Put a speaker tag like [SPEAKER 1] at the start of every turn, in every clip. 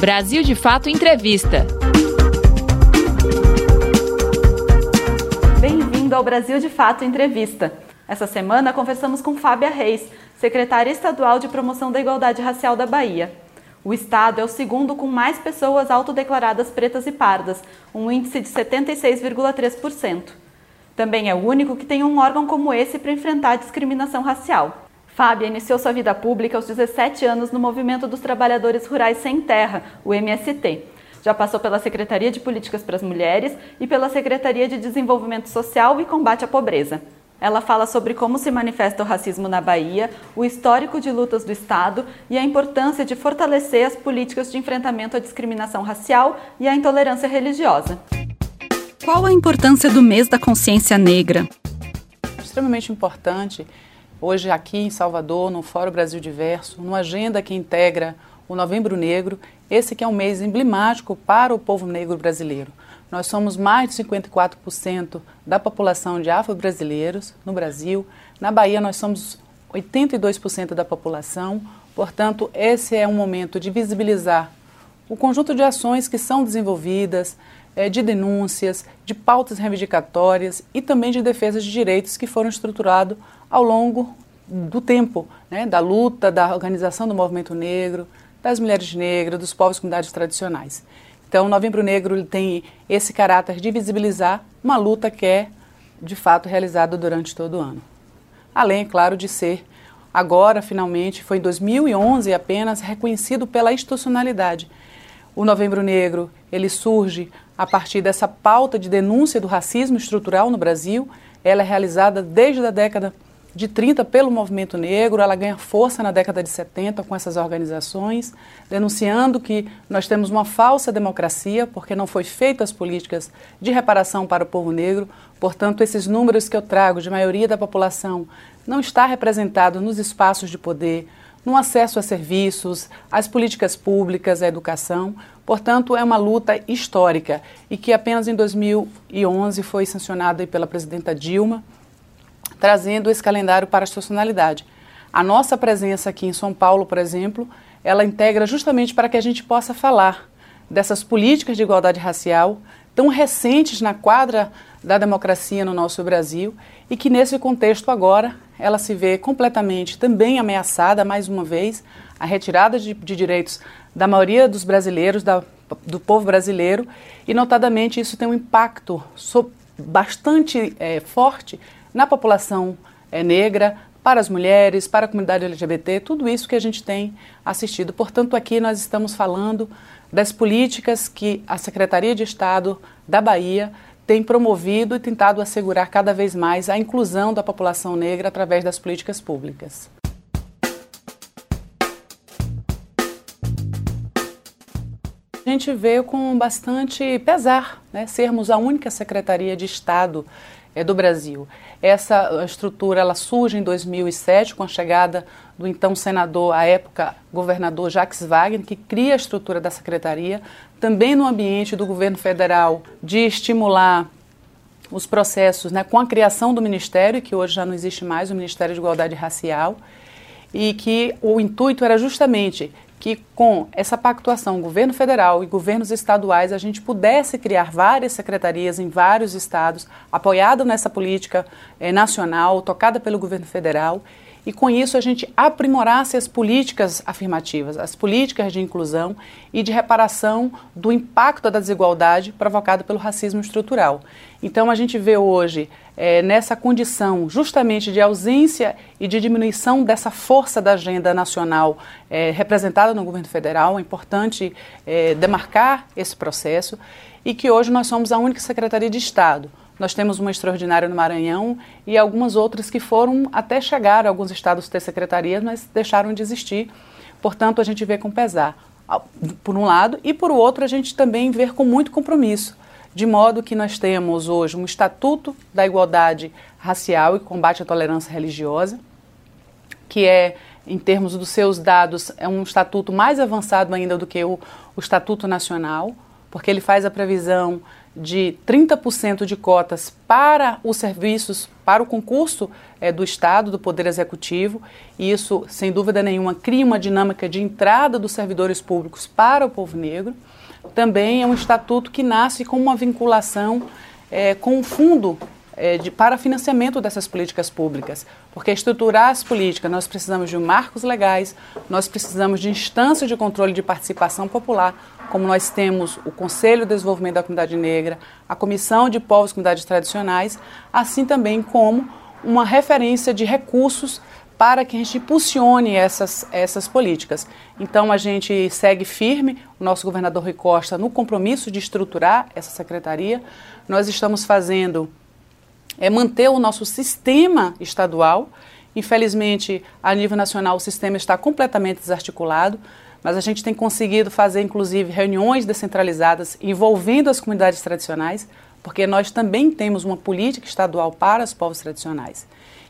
[SPEAKER 1] Brasil de Fato Entrevista.
[SPEAKER 2] Bem-vindo ao Brasil de Fato Entrevista. Essa semana conversamos com Fábia Reis, secretária estadual de promoção da igualdade racial da Bahia. O estado é o segundo com mais pessoas autodeclaradas pretas e pardas, um índice de 76,3%. Também é o único que tem um órgão como esse para enfrentar a discriminação racial. Fábia iniciou sua vida pública aos 17 anos no Movimento dos Trabalhadores Rurais Sem Terra, o MST. Já passou pela Secretaria de Políticas para as Mulheres e pela Secretaria de Desenvolvimento Social e Combate à Pobreza. Ela fala sobre como se manifesta o racismo na Bahia, o histórico de lutas do Estado e a importância de fortalecer as políticas de enfrentamento à discriminação racial e à intolerância religiosa. Qual a importância do mês da consciência negra?
[SPEAKER 3] Extremamente importante hoje aqui em Salvador, no Fórum Brasil Diverso, numa agenda que integra o Novembro Negro, esse que é um mês emblemático para o povo negro brasileiro. Nós somos mais de 54% da população de afro-brasileiros no Brasil. Na Bahia, nós somos 82% da população. Portanto, esse é um momento de visibilizar o conjunto de ações que são desenvolvidas, eh, de denúncias, de pautas reivindicatórias e também de defesa de direitos que foram estruturados ao longo do tempo, né, da luta, da organização do movimento negro, das mulheres negras, dos povos e comunidades tradicionais. Então, o Novembro Negro tem esse caráter de visibilizar uma luta que é, de fato, realizada durante todo o ano. Além, é claro, de ser, agora, finalmente, foi em 2011 apenas, reconhecido pela institucionalidade. O Novembro Negro, ele surge a partir dessa pauta de denúncia do racismo estrutural no Brasil. Ela é realizada desde a década de 30 pelo movimento negro, ela ganha força na década de 70 com essas organizações, denunciando que nós temos uma falsa democracia, porque não foi feitas as políticas de reparação para o povo negro. Portanto, esses números que eu trago de maioria da população não está representado nos espaços de poder, no acesso a serviços, às políticas públicas, à educação. Portanto, é uma luta histórica e que apenas em 2011 foi sancionada pela presidenta Dilma trazendo esse calendário para a estacionalidade. A nossa presença aqui em São Paulo, por exemplo, ela integra justamente para que a gente possa falar dessas políticas de igualdade racial tão recentes na quadra da democracia no nosso Brasil e que nesse contexto agora ela se vê completamente também ameaçada mais uma vez a retirada de, de direitos da maioria dos brasileiros, da, do povo brasileiro e notadamente isso tem um impacto so, bastante é, forte na população é, negra, para as mulheres, para a comunidade LGBT, tudo isso que a gente tem assistido. Portanto, aqui nós estamos falando das políticas que a Secretaria de Estado da Bahia tem promovido e tentado assegurar cada vez mais a inclusão da população negra através das políticas públicas. A gente veio com bastante pesar, né, sermos a única Secretaria de Estado é, do Brasil. Essa estrutura ela surge em 2007 com a chegada do então senador, à época governador Jacques Wagner, que cria a estrutura da secretaria, também no ambiente do governo federal de estimular os processos né, com a criação do ministério, que hoje já não existe mais, o Ministério de Igualdade Racial, e que o intuito era justamente que com essa pactuação governo federal e governos estaduais a gente pudesse criar várias secretarias em vários estados, apoiado nessa política eh, nacional, tocada pelo governo federal, e com isso a gente aprimorasse as políticas afirmativas, as políticas de inclusão e de reparação do impacto da desigualdade provocado pelo racismo estrutural. Então a gente vê hoje é, nessa condição justamente de ausência e de diminuição dessa força da agenda nacional é, representada no governo federal, é importante é, demarcar esse processo e que hoje nós somos a única Secretaria de Estado nós temos uma extraordinária no Maranhão e algumas outras que foram até chegar a alguns estados ter secretarias, mas deixaram de existir. Portanto, a gente vê com pesar, por um lado, e por outro, a gente também vê com muito compromisso. De modo que nós temos hoje um Estatuto da Igualdade Racial e Combate à Tolerância Religiosa, que é, em termos dos seus dados, é um estatuto mais avançado ainda do que o, o Estatuto Nacional, porque ele faz a previsão de 30% de cotas para os serviços, para o concurso é, do Estado, do Poder Executivo, e isso, sem dúvida nenhuma, cria uma dinâmica de entrada dos servidores públicos para o povo negro. Também é um estatuto que nasce com uma vinculação é, com o fundo é, de, para financiamento dessas políticas públicas. Porque estruturar as políticas, nós precisamos de marcos legais, nós precisamos de instâncias de controle de participação popular, como nós temos o Conselho de Desenvolvimento da Comunidade Negra, a Comissão de Povos e Comunidades Tradicionais, assim também como uma referência de recursos para que a gente impulsione essas, essas políticas. Então, a gente segue firme, o nosso governador Rui Costa, no compromisso de estruturar essa secretaria. Nós estamos fazendo é manter o nosso sistema estadual. Infelizmente, a nível nacional, o sistema está completamente desarticulado, mas a gente tem conseguido fazer, inclusive, reuniões descentralizadas envolvendo as comunidades tradicionais, porque nós também temos uma política estadual para os povos tradicionais.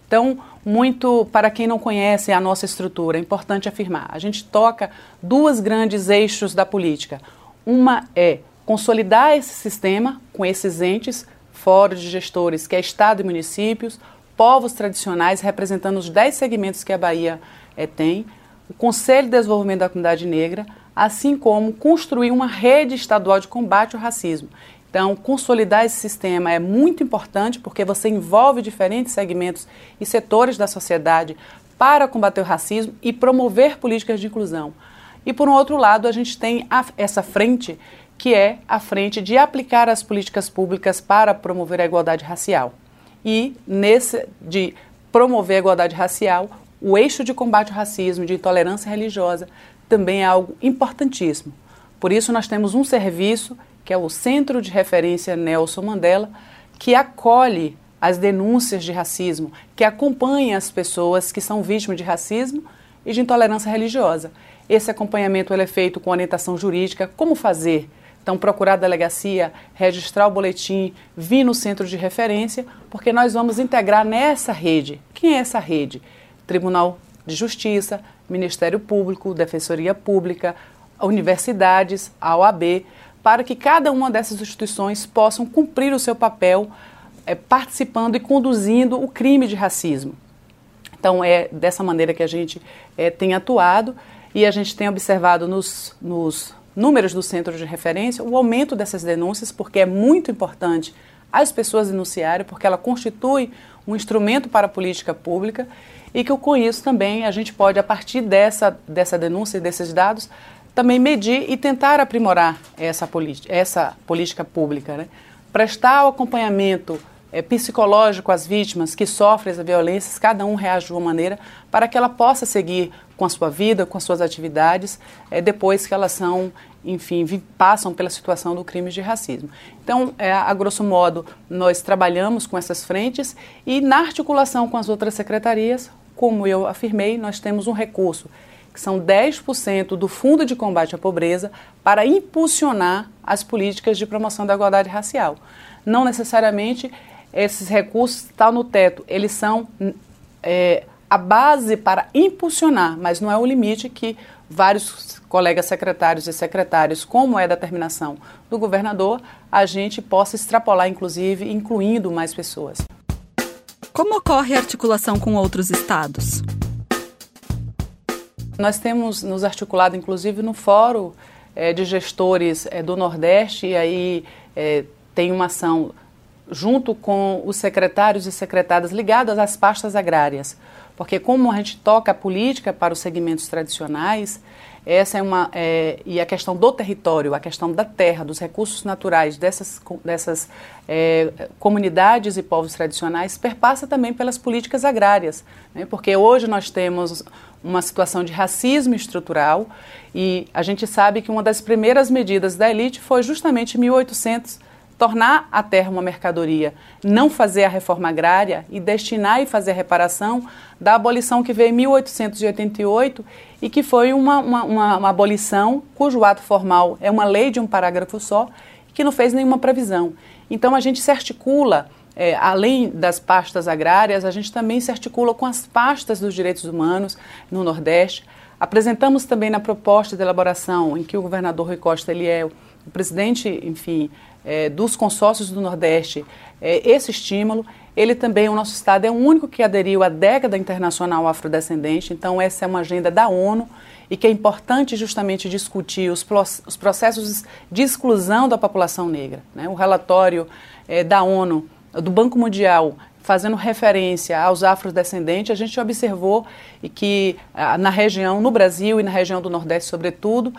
[SPEAKER 3] Então, muito para quem não conhece a nossa estrutura, é importante afirmar: a gente toca duas grandes eixos da política. Uma é consolidar esse sistema com esses entes fóruns de gestores, que é Estado e municípios, povos tradicionais, representando os 10 segmentos que a Bahia é, tem, o Conselho de Desenvolvimento da Comunidade Negra, assim como construir uma rede estadual de combate ao racismo. Então, consolidar esse sistema é muito importante porque você envolve diferentes segmentos e setores da sociedade para combater o racismo e promover políticas de inclusão. E, por um outro lado, a gente tem a, essa frente que é a frente de aplicar as políticas públicas para promover a igualdade racial. E nesse de promover a igualdade racial, o eixo de combate ao racismo, de intolerância religiosa, também é algo importantíssimo. Por isso nós temos um serviço que é o Centro de Referência Nelson Mandela, que acolhe as denúncias de racismo, que acompanha as pessoas que são vítimas de racismo e de intolerância religiosa. Esse acompanhamento é feito com orientação jurídica, como fazer então, procurar a delegacia, registrar o boletim, vir no centro de referência, porque nós vamos integrar nessa rede. Quem é essa rede? Tribunal de Justiça, Ministério Público, Defensoria Pública, universidades, a OAB, para que cada uma dessas instituições possam cumprir o seu papel é, participando e conduzindo o crime de racismo. Então, é dessa maneira que a gente é, tem atuado e a gente tem observado nos, nos números do centro de referência, o aumento dessas denúncias, porque é muito importante as pessoas denunciarem, porque ela constitui um instrumento para a política pública e que com isso também a gente pode, a partir dessa, dessa denúncia e desses dados, também medir e tentar aprimorar essa, essa política pública. Né? Prestar o acompanhamento é, psicológico às vítimas que sofrem as violências, cada um reage de uma maneira, para que ela possa seguir com a sua vida, com as suas atividades, é, depois que elas são, enfim, passam pela situação do crime de racismo. Então, é, a grosso modo, nós trabalhamos com essas frentes e, na articulação com as outras secretarias, como eu afirmei, nós temos um recurso que são 10% do Fundo de Combate à Pobreza para impulsionar as políticas de promoção da igualdade racial. Não necessariamente esses recursos estão no teto, eles são é, a base para impulsionar, mas não é o limite que vários colegas secretários e secretárias, como é a determinação do governador, a gente possa extrapolar, inclusive, incluindo mais pessoas.
[SPEAKER 2] Como ocorre a articulação com outros estados?
[SPEAKER 3] Nós temos nos articulado, inclusive, no Fórum é, de Gestores é, do Nordeste, e aí é, tem uma ação junto com os secretários e secretárias ligadas às pastas agrárias. Porque como a gente toca a política para os segmentos tradicionais, essa é uma é, e a questão do território, a questão da terra, dos recursos naturais dessas, dessas é, comunidades e povos tradicionais perpassa também pelas políticas agrárias, né? porque hoje nós temos uma situação de racismo estrutural e a gente sabe que uma das primeiras medidas da elite foi justamente em 1800 tornar a terra uma mercadoria, não fazer a reforma agrária e destinar e fazer a reparação da abolição que veio em 1888 e que foi uma, uma, uma, uma abolição cujo ato formal é uma lei de um parágrafo só que não fez nenhuma previsão. Então a gente se articula, é, além das pastas agrárias, a gente também se articula com as pastas dos direitos humanos no Nordeste. Apresentamos também na proposta de elaboração em que o governador Rui Costa ele é o presidente, enfim, é, dos consórcios do Nordeste é, esse estímulo. Ele também, o nosso estado é o único que aderiu à década internacional afrodescendente, então essa é uma agenda da ONU e que é importante justamente discutir os, os processos de exclusão da população negra. Né? O relatório é, da ONU, do Banco Mundial, fazendo referência aos afrodescendentes, a gente observou que na região, no Brasil e na região do Nordeste, sobretudo,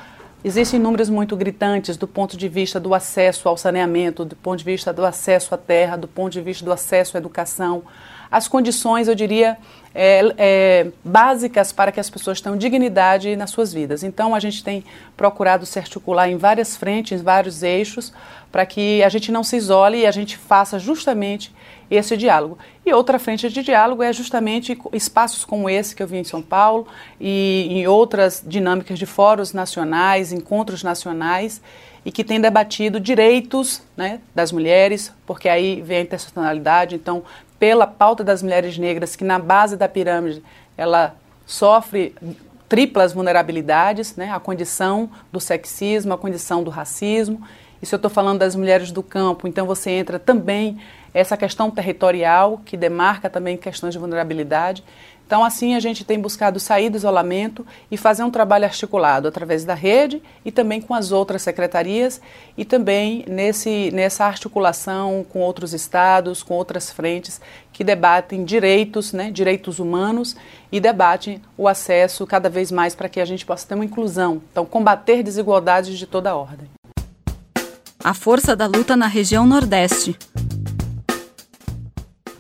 [SPEAKER 3] Existem números muito gritantes do ponto de vista do acesso ao saneamento, do ponto de vista do acesso à terra, do ponto de vista do acesso à educação. As condições, eu diria, é, é, básicas para que as pessoas tenham dignidade nas suas vidas. Então, a gente tem procurado se articular em várias frentes, em vários eixos, para que a gente não se isole e a gente faça justamente esse diálogo. E outra frente de diálogo é justamente espaços como esse que eu vi em São Paulo e em outras dinâmicas de fóruns nacionais, encontros nacionais e que tem debatido direitos né, das mulheres, porque aí vem a interseccionalidade. Então, pela pauta das mulheres negras, que na base da pirâmide ela sofre triplas vulnerabilidades, né, a condição do sexismo, a condição do racismo. E se eu estou falando das mulheres do campo, então você entra também essa questão territorial, que demarca também questões de vulnerabilidade. Então, assim, a gente tem buscado sair do isolamento e fazer um trabalho articulado através da rede e também com as outras secretarias e também nesse, nessa articulação com outros estados, com outras frentes que debatem direitos, né, direitos humanos e debatem o acesso cada vez mais para que a gente possa ter uma inclusão. Então, combater desigualdades de toda ordem.
[SPEAKER 2] A força da luta na região Nordeste.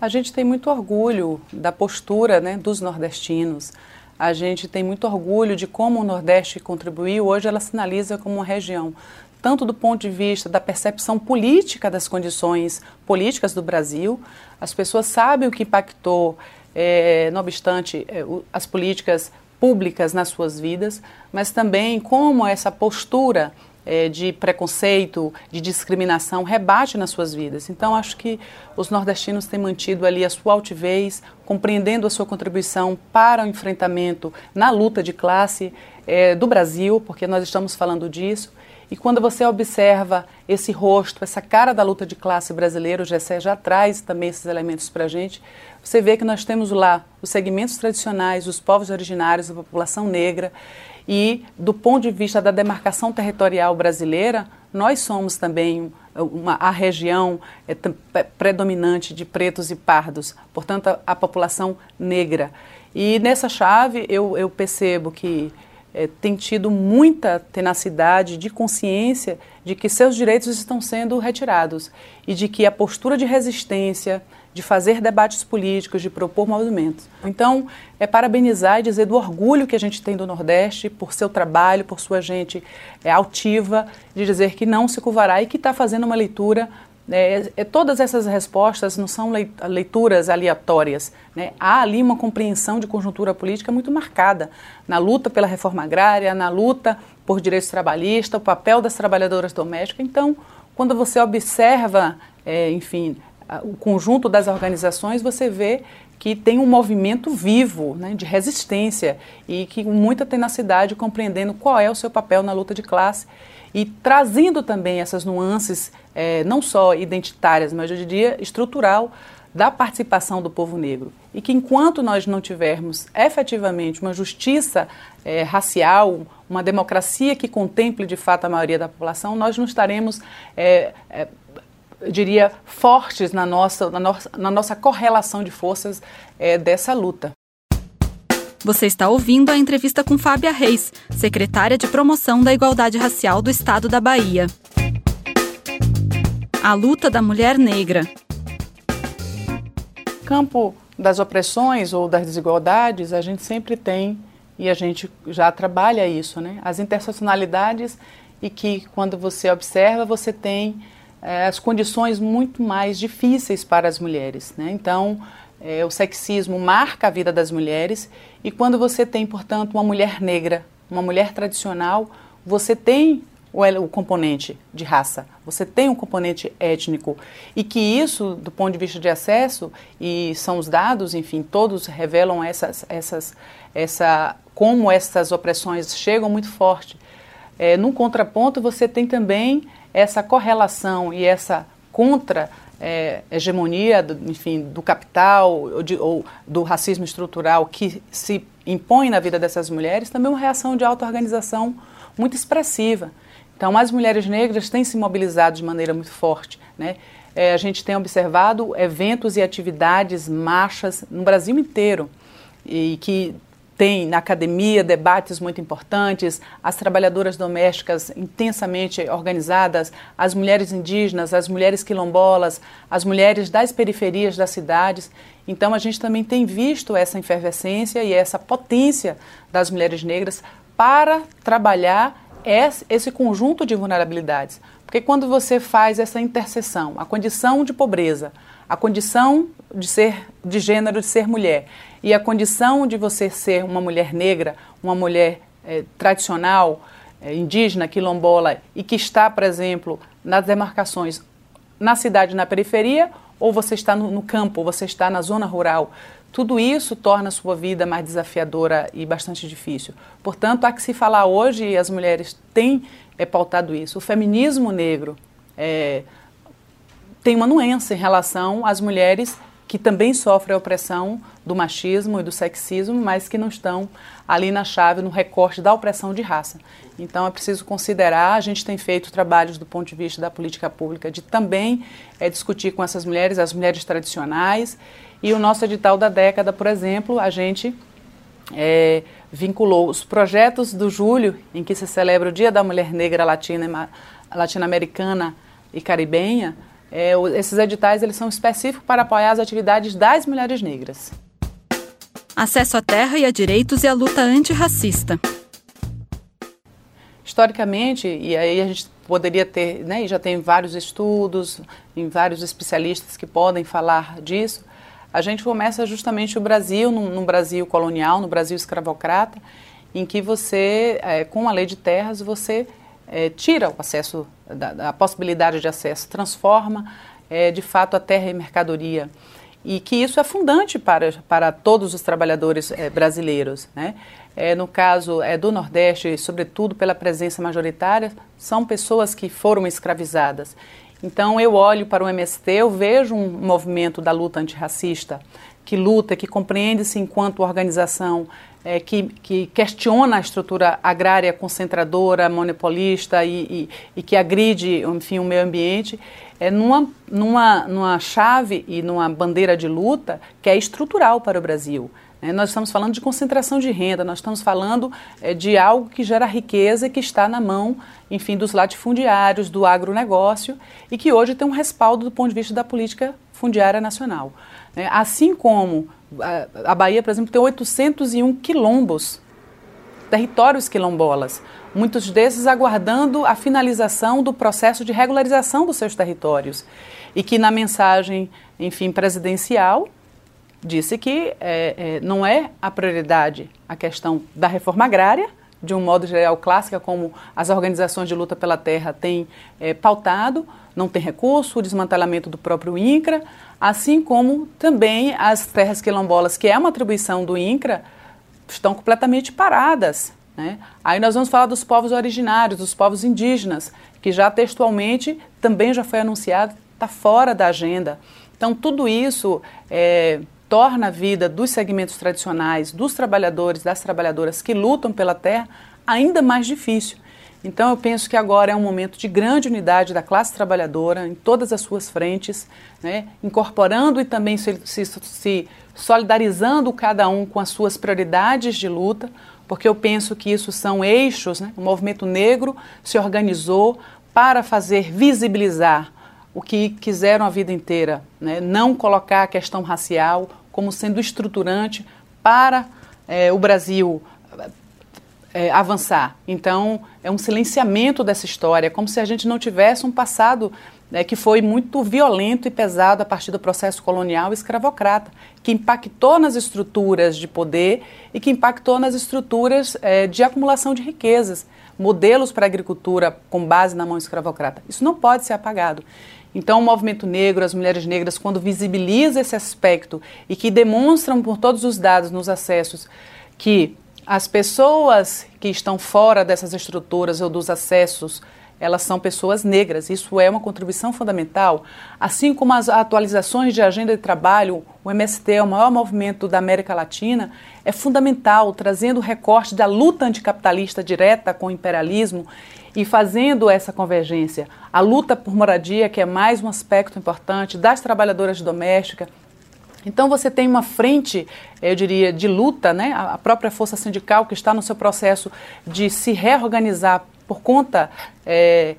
[SPEAKER 3] A gente tem muito orgulho da postura né, dos nordestinos. A gente tem muito orgulho de como o Nordeste contribuiu. Hoje ela sinaliza como uma região, tanto do ponto de vista da percepção política das condições políticas do Brasil. As pessoas sabem o que impactou, é, não obstante, é, as políticas públicas nas suas vidas, mas também como essa postura é, de preconceito, de discriminação rebate nas suas vidas. Então, acho que os nordestinos têm mantido ali a sua altivez, compreendendo a sua contribuição para o enfrentamento na luta de classe é, do Brasil, porque nós estamos falando disso. E quando você observa esse rosto, essa cara da luta de classe brasileira, o GSE já traz também esses elementos para a gente, você vê que nós temos lá os segmentos tradicionais, os povos originários, a população negra, e, do ponto de vista da demarcação territorial brasileira, nós somos também uma, a região é, predominante de pretos e pardos, portanto, a, a população negra. E nessa chave eu, eu percebo que é, tem tido muita tenacidade de consciência de que seus direitos estão sendo retirados e de que a postura de resistência, de fazer debates políticos, de propor movimentos. Então, é parabenizar e dizer do orgulho que a gente tem do Nordeste por seu trabalho, por sua gente é, altiva, de dizer que não se curvará e que está fazendo uma leitura. É, é, todas essas respostas não são leituras aleatórias. Né? Há ali uma compreensão de conjuntura política muito marcada na luta pela reforma agrária, na luta por direitos trabalhistas, o papel das trabalhadoras domésticas. Então, quando você observa, é, enfim, o conjunto das organizações, você vê que tem um movimento vivo né, de resistência e que com muita tenacidade compreendendo qual é o seu papel na luta de classe e trazendo também essas nuances é, não só identitárias, mas eu diria estrutural da participação do povo negro. E que enquanto nós não tivermos efetivamente uma justiça é, racial, uma democracia que contemple de fato a maioria da população, nós não estaremos é, é, diria, fortes na nossa, na nossa, na nossa correlação de forças é, dessa luta.
[SPEAKER 2] Você está ouvindo a entrevista com Fábia Reis, secretária de Promoção da Igualdade Racial do Estado da Bahia. A luta da mulher negra.
[SPEAKER 3] Campo das opressões ou das desigualdades, a gente sempre tem e a gente já trabalha isso, né? As interseccionalidades e que quando você observa, você tem é, as condições muito mais difíceis para as mulheres. Né? Então, é, o sexismo marca a vida das mulheres e quando você tem, portanto, uma mulher negra, uma mulher tradicional, você tem o, o componente de raça, você tem um componente étnico. E que isso, do ponto de vista de acesso, e são os dados, enfim, todos revelam essas, essas, essa, como essas opressões chegam muito forte. É, num contraponto, você tem também essa correlação e essa contra é, hegemonia, do, enfim, do capital ou, de, ou, do racismo estrutural que se impõe na vida dessas mulheres, também uma reação de auto-organização muito expressiva. Então, as mulheres negras têm se mobilizado de maneira muito forte. Né? É, a gente tem observado eventos e atividades, marchas no Brasil inteiro, e que tem na academia debates muito importantes, as trabalhadoras domésticas intensamente organizadas, as mulheres indígenas, as mulheres quilombolas, as mulheres das periferias das cidades. Então a gente também tem visto essa efervescência e essa potência das mulheres negras para trabalhar esse conjunto de vulnerabilidades. Porque quando você faz essa interseção, a condição de pobreza, a condição de ser de gênero de ser mulher e a condição de você ser uma mulher negra, uma mulher é, tradicional, é, indígena, quilombola e que está, por exemplo, nas demarcações na cidade, na periferia, ou você está no, no campo, você está na zona rural. Tudo isso torna a sua vida mais desafiadora e bastante difícil. Portanto, há que se falar hoje, e as mulheres têm é, pautado isso, o feminismo negro. É, tem uma nuance em relação às mulheres que também sofrem a opressão do machismo e do sexismo, mas que não estão ali na chave, no recorte da opressão de raça. Então é preciso considerar, a gente tem feito trabalhos do ponto de vista da política pública de também é, discutir com essas mulheres, as mulheres tradicionais, e o nosso edital da década, por exemplo, a gente é, vinculou os projetos do julho, em que se celebra o Dia da Mulher Negra Latina, Latino-Americana e Caribenha, é, esses editais eles são específicos para apoiar as atividades das mulheres negras.
[SPEAKER 2] Acesso à terra e a direitos e a luta antirracista.
[SPEAKER 3] Historicamente, e aí a gente poderia ter, né, e já tem vários estudos, em vários especialistas que podem falar disso, a gente começa justamente o Brasil, no, Brasil colonial, no Brasil escravocrata, em que você, é, com a lei de terras, você é, tira o acesso, da, da, possibilidade de acesso, transforma é, de fato a terra em mercadoria. E que isso é fundante para, para todos os trabalhadores é, brasileiros. Né? É, no caso é, do Nordeste, sobretudo pela presença majoritária, são pessoas que foram escravizadas. Então eu olho para o MST, eu vejo um movimento da luta antirracista que luta, que compreende-se enquanto organização é, que, que, questiona a estrutura agrária concentradora, monopolista e, e, e, que agride, enfim, o meio ambiente, é numa, numa, numa chave e numa bandeira de luta que é estrutural para o Brasil. É, nós estamos falando de concentração de renda, nós estamos falando é, de algo que gera riqueza e que está na mão, enfim, dos latifundiários, do agronegócio e que hoje tem um respaldo do ponto de vista da política fundiária nacional. É, assim como a, a Bahia, por exemplo, tem 801 quilombos, territórios quilombolas, muitos desses aguardando a finalização do processo de regularização dos seus territórios. E que na mensagem, enfim, presidencial, disse que é, é, não é a prioridade a questão da reforma agrária, de um modo geral clássica, como as organizações de luta pela terra têm é, pautado, não tem recurso, o desmantelamento do próprio INCRA, assim como também as terras quilombolas, que é uma atribuição do INCRA, estão completamente paradas. Né? Aí nós vamos falar dos povos originários, dos povos indígenas, que já textualmente também já foi anunciado, está fora da agenda. Então tudo isso é, torna a vida dos segmentos tradicionais, dos trabalhadores, das trabalhadoras que lutam pela terra, ainda mais difícil. Então eu penso que agora é um momento de grande unidade da classe trabalhadora em todas as suas frentes, né, incorporando e também se, se, se solidarizando cada um com as suas prioridades de luta, porque eu penso que isso são eixos. Né, o movimento negro se organizou para fazer visibilizar o que quiseram a vida inteira, né, não colocar a questão racial, como sendo estruturante para é, o Brasil é, avançar. Então, é um silenciamento dessa história, como se a gente não tivesse um passado né, que foi muito violento e pesado a partir do processo colonial escravocrata, que impactou nas estruturas de poder e que impactou nas estruturas é, de acumulação de riquezas, modelos para a agricultura com base na mão escravocrata. Isso não pode ser apagado. Então, o movimento negro, as mulheres negras, quando visibiliza esse aspecto e que demonstram por todos os dados nos acessos que as pessoas que estão fora dessas estruturas ou dos acessos elas são pessoas negras. Isso é uma contribuição fundamental. Assim como as atualizações de agenda de trabalho, o MST é o maior movimento da América Latina, é fundamental, trazendo o recorte da luta anticapitalista direta com o imperialismo e fazendo essa convergência. A luta por moradia, que é mais um aspecto importante, das trabalhadoras domésticas. Então você tem uma frente, eu diria, de luta, né? a própria força sindical que está no seu processo de se reorganizar por conta é,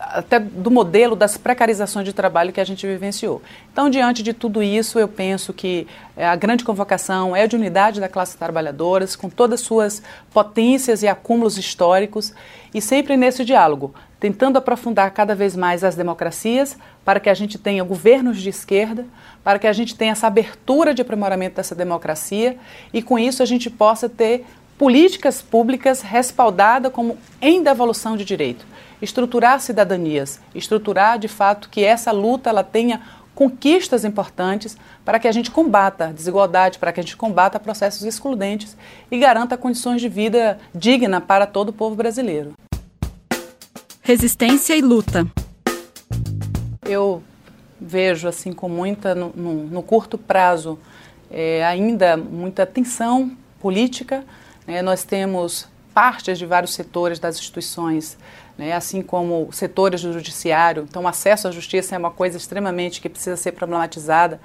[SPEAKER 3] até do modelo das precarizações de trabalho que a gente vivenciou. Então, diante de tudo isso, eu penso que é, a grande convocação é de unidade da classe trabalhadora, com todas as suas potências e acúmulos históricos, e sempre nesse diálogo, tentando aprofundar cada vez mais as democracias, para que a gente tenha governos de esquerda, para que a gente tenha essa abertura de aprimoramento dessa democracia, e com isso a gente possa ter políticas públicas respaldadas como em devolução de direito, estruturar cidadanias, estruturar de fato que essa luta ela tenha conquistas importantes para que a gente combata a desigualdade, para que a gente combata processos excludentes e garanta condições de vida digna para todo o povo brasileiro.
[SPEAKER 2] Resistência e luta.
[SPEAKER 3] Eu vejo assim com muita no, no, no curto prazo é, ainda muita tensão política né? Nós temos partes de vários setores das instituições, né? assim como setores do judiciário. Então, o acesso à justiça é uma coisa extremamente que precisa ser problematizada,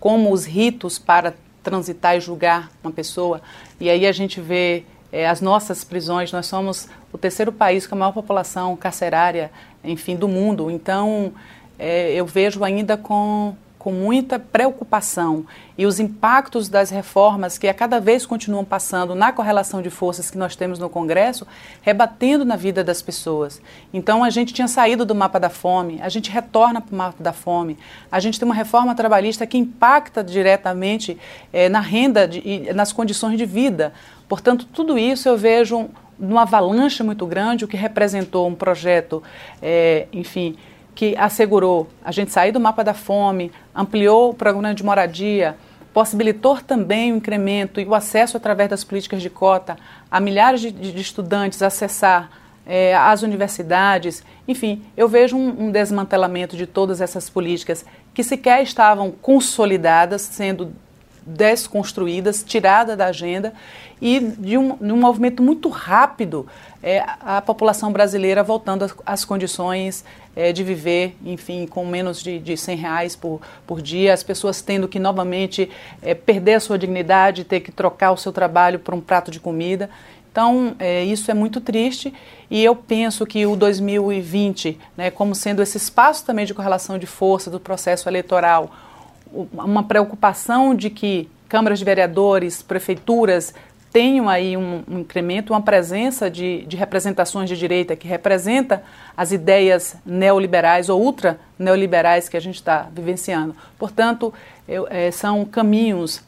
[SPEAKER 3] como os ritos para transitar e julgar uma pessoa. E aí a gente vê é, as nossas prisões. Nós somos o terceiro país com a maior população carcerária, enfim, do mundo. Então, é, eu vejo ainda com com muita preocupação e os impactos das reformas que a cada vez continuam passando na correlação de forças que nós temos no Congresso, rebatendo na vida das pessoas. Então a gente tinha saído do mapa da fome, a gente retorna para o mapa da fome, a gente tem uma reforma trabalhista que impacta diretamente é, na renda e nas condições de vida. Portanto, tudo isso eu vejo numa avalanche muito grande, o que representou um projeto, é, enfim, que assegurou a gente sair do mapa da fome, ampliou o programa de moradia, possibilitou também o incremento e o acesso através das políticas de cota a milhares de, de estudantes acessar é, as universidades. Enfim, eu vejo um, um desmantelamento de todas essas políticas que sequer estavam consolidadas, sendo desconstruídas, tiradas da agenda e de um, de um movimento muito rápido é, a população brasileira voltando às condições é, de viver, enfim, com menos de, de 100 reais por, por dia, as pessoas tendo que novamente é, perder a sua dignidade, ter que trocar o seu trabalho por um prato de comida. Então, é, isso é muito triste e eu penso que o 2020, né, como sendo esse espaço também de correlação de força do processo eleitoral, uma preocupação de que câmaras de vereadores, prefeituras tenham aí um, um incremento, uma presença de, de, representações de direita que representa as ideias neoliberais ou ultra neoliberais que a gente está vivenciando. Portanto, eu, é, são caminhos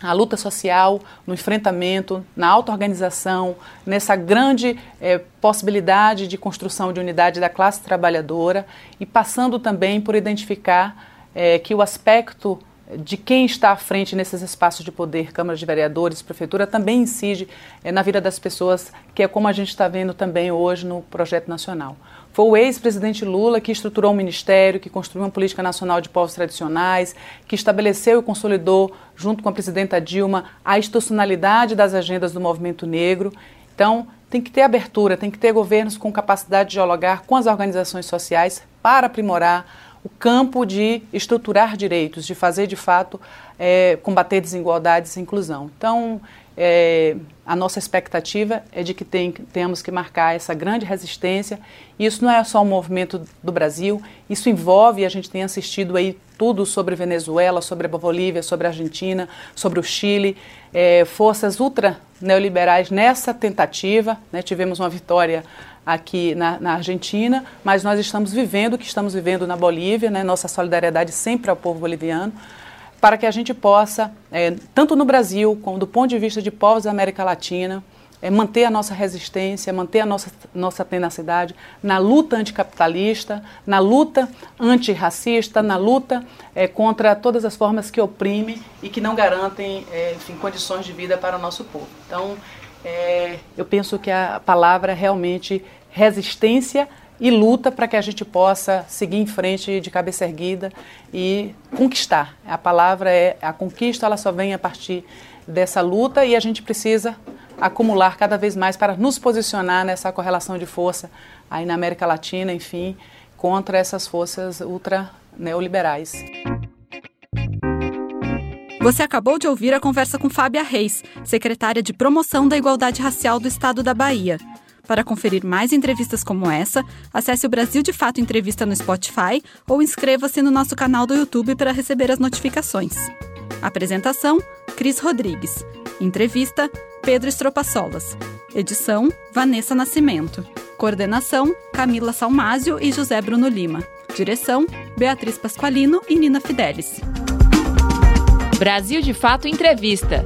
[SPEAKER 3] a luta social, no enfrentamento, na auto-organização, nessa grande é, possibilidade de construção de unidade da classe trabalhadora e passando também por identificar é, que o aspecto de quem está à frente nesses espaços de poder, câmaras de vereadores, prefeitura, também incide é, na vida das pessoas, que é como a gente está vendo também hoje no projeto nacional. Foi o ex-presidente Lula que estruturou um ministério, que construiu uma política nacional de povos tradicionais, que estabeleceu e consolidou, junto com a presidenta Dilma, a institucionalidade das agendas do movimento negro. Então, tem que ter abertura, tem que ter governos com capacidade de dialogar com as organizações sociais para aprimorar o campo de estruturar direitos, de fazer de fato é, combater desigualdades e inclusão. Então, é, a nossa expectativa é de que tem, temos que marcar essa grande resistência. Isso não é só um movimento do Brasil, isso envolve, a gente tem assistido aí tudo sobre Venezuela, sobre a Bolívia, sobre a Argentina, sobre o Chile, é, forças ultra neoliberais nessa tentativa. Né, tivemos uma vitória aqui na, na, Argentina, mas nós estamos vivendo o que estamos vivendo na Bolívia, né, nossa solidariedade sempre ao povo boliviano para que a gente possa, é, tanto no Brasil como do ponto de vista de povos da América Latina, é, manter a nossa resistência, manter a nossa, nossa tenacidade na luta anticapitalista, na luta antirracista, na luta é, contra todas as formas que oprimem e que não garantem é, enfim, condições de vida para o nosso povo. Então, é, eu penso que a palavra realmente resistência e luta para que a gente possa seguir em frente de cabeça erguida e conquistar. A palavra é a conquista, ela só vem a partir dessa luta e a gente precisa acumular cada vez mais para nos posicionar nessa correlação de força aí na América Latina, enfim, contra essas forças ultra neoliberais.
[SPEAKER 2] Você acabou de ouvir a conversa com Fábia Reis, secretária de Promoção da Igualdade Racial do Estado da Bahia. Para conferir mais entrevistas como essa, acesse o Brasil de Fato Entrevista no Spotify ou inscreva-se no nosso canal do YouTube para receber as notificações. Apresentação: Cris Rodrigues. Entrevista: Pedro Estropaçolas. Edição: Vanessa Nascimento. Coordenação: Camila Salmásio e José Bruno Lima. Direção: Beatriz Pasqualino e Nina Fidelis.
[SPEAKER 1] Brasil de Fato Entrevista.